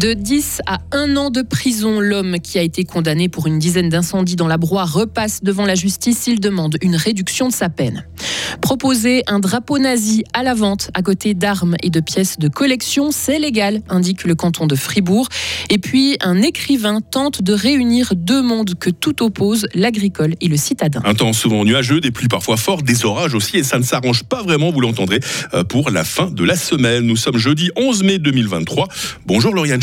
De 10 à 1 an de prison, l'homme qui a été condamné pour une dizaine d'incendies dans la broie repasse devant la justice. Il demande une réduction de sa peine. Proposer un drapeau nazi à la vente à côté d'armes et de pièces de collection, c'est légal, indique le canton de Fribourg. Et puis, un écrivain tente de réunir deux mondes que tout oppose, l'agricole et le citadin. Un temps souvent nuageux, des pluies parfois fortes, des orages aussi, et ça ne s'arrange pas vraiment, vous l'entendrez, euh, pour la fin de la semaine. Nous sommes jeudi 11 mai 2023. Bonjour Lauriane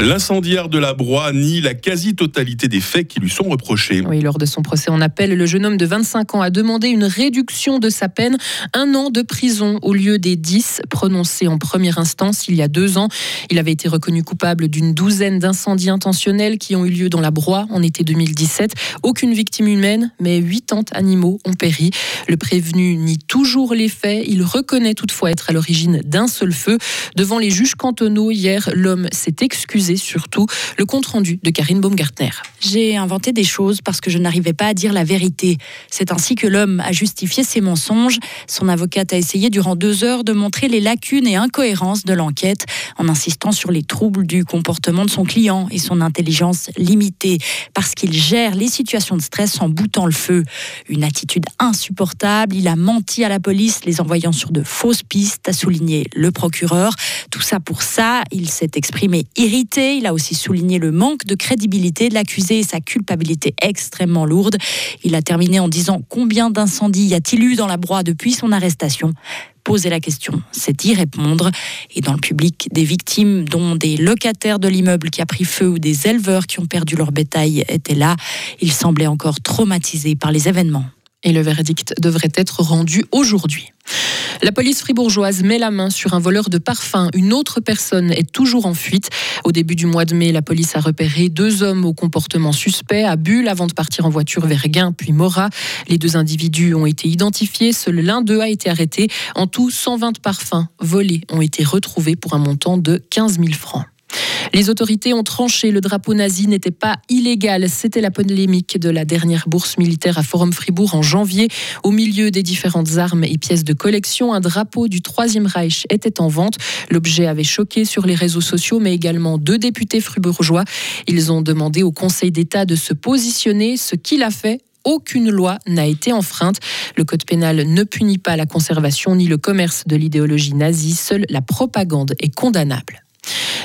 L'incendiaire de la Broye nie la quasi-totalité des faits qui lui sont reprochés. Oui, lors de son procès en appel, le jeune homme de 25 ans a demandé une réduction de sa peine, un an de prison au lieu des 10 prononcés en première instance il y a deux ans. Il avait été reconnu coupable d'une douzaine d'incendies intentionnels qui ont eu lieu dans la Broye en été 2017. Aucune victime humaine, mais 80 animaux ont péri. Le prévenu nie toujours les faits. Il reconnaît toutefois être à l'origine d'un seul feu. Devant les juges cantonaux hier, l'homme s'est excusé surtout le compte-rendu de Karine Baumgartner. J'ai inventé des choses parce que je n'arrivais pas à dire la vérité. C'est ainsi que l'homme a justifié ses mensonges. Son avocate a essayé durant deux heures de montrer les lacunes et incohérences de l'enquête en insistant sur les troubles du comportement de son client et son intelligence limitée parce qu'il gère les situations de stress en boutant le feu. Une attitude insupportable. Il a menti à la police, les envoyant sur de fausses pistes, a souligné le procureur. Tout ça pour ça, il s'est exprimé irrité il a aussi souligné le manque de crédibilité de l'accusé et sa culpabilité extrêmement lourde. Il a terminé en disant combien d'incendies y a-t-il eu dans la broie depuis son arrestation? Poser la question, c'est y répondre. Et dans le public, des victimes, dont des locataires de l'immeuble qui a pris feu ou des éleveurs qui ont perdu leur bétail, étaient là. Ils semblaient encore traumatisés par les événements. Et le verdict devrait être rendu aujourd'hui. La police fribourgeoise met la main sur un voleur de parfum. Une autre personne est toujours en fuite. Au début du mois de mai, la police a repéré deux hommes au comportement suspect à Bulle avant de partir en voiture vers Guin puis Morat. Les deux individus ont été identifiés. Seul l'un d'eux a été arrêté. En tout, 120 parfums volés ont été retrouvés pour un montant de 15 000 francs. Les autorités ont tranché, le drapeau nazi n'était pas illégal. C'était la polémique de la dernière bourse militaire à Forum Fribourg en janvier. Au milieu des différentes armes et pièces de collection, un drapeau du Troisième Reich était en vente. L'objet avait choqué sur les réseaux sociaux, mais également deux députés fribourgeois. Ils ont demandé au Conseil d'État de se positionner, ce qu'il a fait aucune loi n'a été enfreinte. Le code pénal ne punit pas la conservation ni le commerce de l'idéologie nazie. Seule la propagande est condamnable.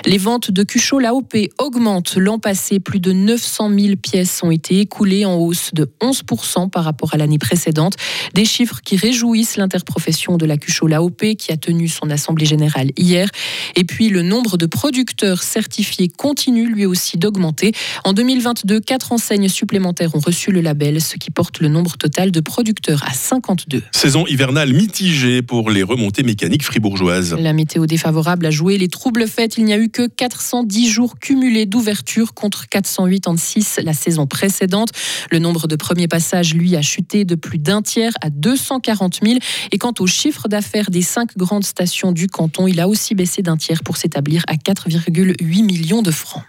Les ventes de Cuchot l'AOP augmentent. L'an passé, plus de 900 000 pièces ont été écoulées en hausse de 11% par rapport à l'année précédente. Des chiffres qui réjouissent l'interprofession de la Cuchot l'AOP qui a tenu son assemblée générale hier. Et puis le nombre de producteurs certifiés continue lui aussi d'augmenter. En 2022, quatre enseignes supplémentaires ont reçu le label, ce qui porte le nombre total de producteurs à 52. Saison hivernale mitigée pour les remontées mécaniques fribourgeoises. La météo défavorable a joué les troubles faits. Il n'y a eu que 410 jours cumulés d'ouverture contre 408 en 6 la saison précédente. Le nombre de premiers passages, lui, a chuté de plus d'un tiers à 240 000. Et quant au chiffre d'affaires des cinq grandes stations du canton, il a aussi baissé d'un tiers pour s'établir à 4,8 millions de francs.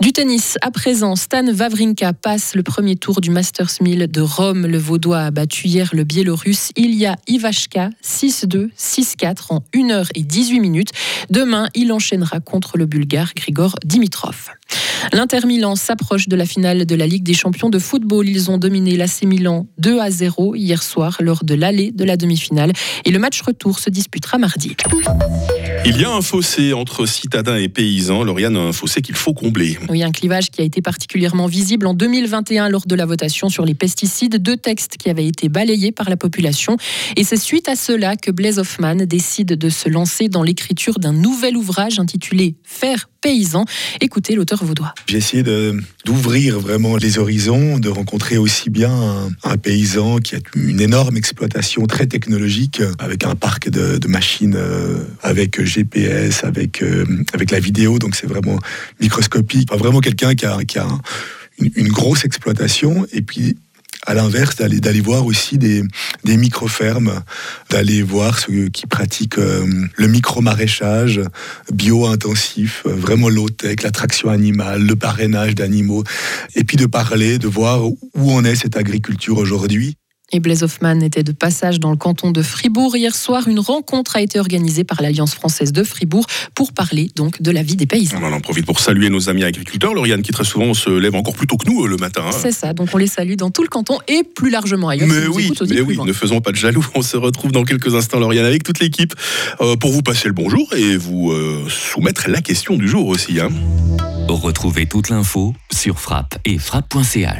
Du tennis, à présent, Stan Wawrinka passe le premier tour du Masters 1000 de Rome. Le Vaudois a battu hier le Biélorusse Ilya Ivashka 6-2, 6-4 en 1 h et 18 minutes. Demain, il enchaînera contre le Bulgare Grigor Dimitrov. L'Inter Milan s'approche de la finale de la Ligue des champions de football. Ils ont dominé l'AC Milan 2 à 0 hier soir lors de l'aller de la demi-finale et le match retour se disputera mardi. Il y a un fossé entre citadins et paysans. Lauriane, un fossé qu'il faut combler. Oui, un clivage qui a été particulièrement visible en 2021 lors de la votation sur les pesticides. Deux textes qui avaient été balayés par la population. Et c'est suite à cela que Blaise Hoffman décide de se lancer dans l'écriture d'un nouvel ouvrage intitulé Faire paysan. Écoutez l'auteur vaudois. J'ai essayé d'ouvrir vraiment les horizons, de rencontrer aussi bien un, paysan qui a une énorme exploitation très technologique, avec un parc de, machines euh, avec GPS, avec, euh, avec la vidéo, donc c'est vraiment microscopique. vraiment quelqu'un qui a, qui a une, grosse exploitation et puis à l'inverse, d'aller, d'aller voir aussi des, des micro-fermes, d'aller voir ceux qui pratiquent euh, le micro-maraîchage bio-intensif, euh, vraiment low-tech, l'attraction animale, le parrainage d'animaux, et puis de parler, de voir où en est cette agriculture aujourd'hui. Et Blaise Hoffman était de passage dans le canton de Fribourg. Hier soir, une rencontre a été organisée par l'Alliance française de Fribourg pour parler donc de la vie des paysans. On en profite pour saluer nos amis agriculteurs, Lauriane, qui très souvent se lèvent encore plus tôt que nous euh, le matin. hein. C'est ça, donc on les salue dans tout le canton et plus largement ailleurs. Mais oui, mais ne faisons pas de jaloux. On se retrouve dans quelques instants, Lauriane, avec toute l'équipe euh, pour vous passer le bonjour et vous euh, soumettre la question du jour aussi. hein. Retrouvez toute l'info sur frappe et frappe.ch.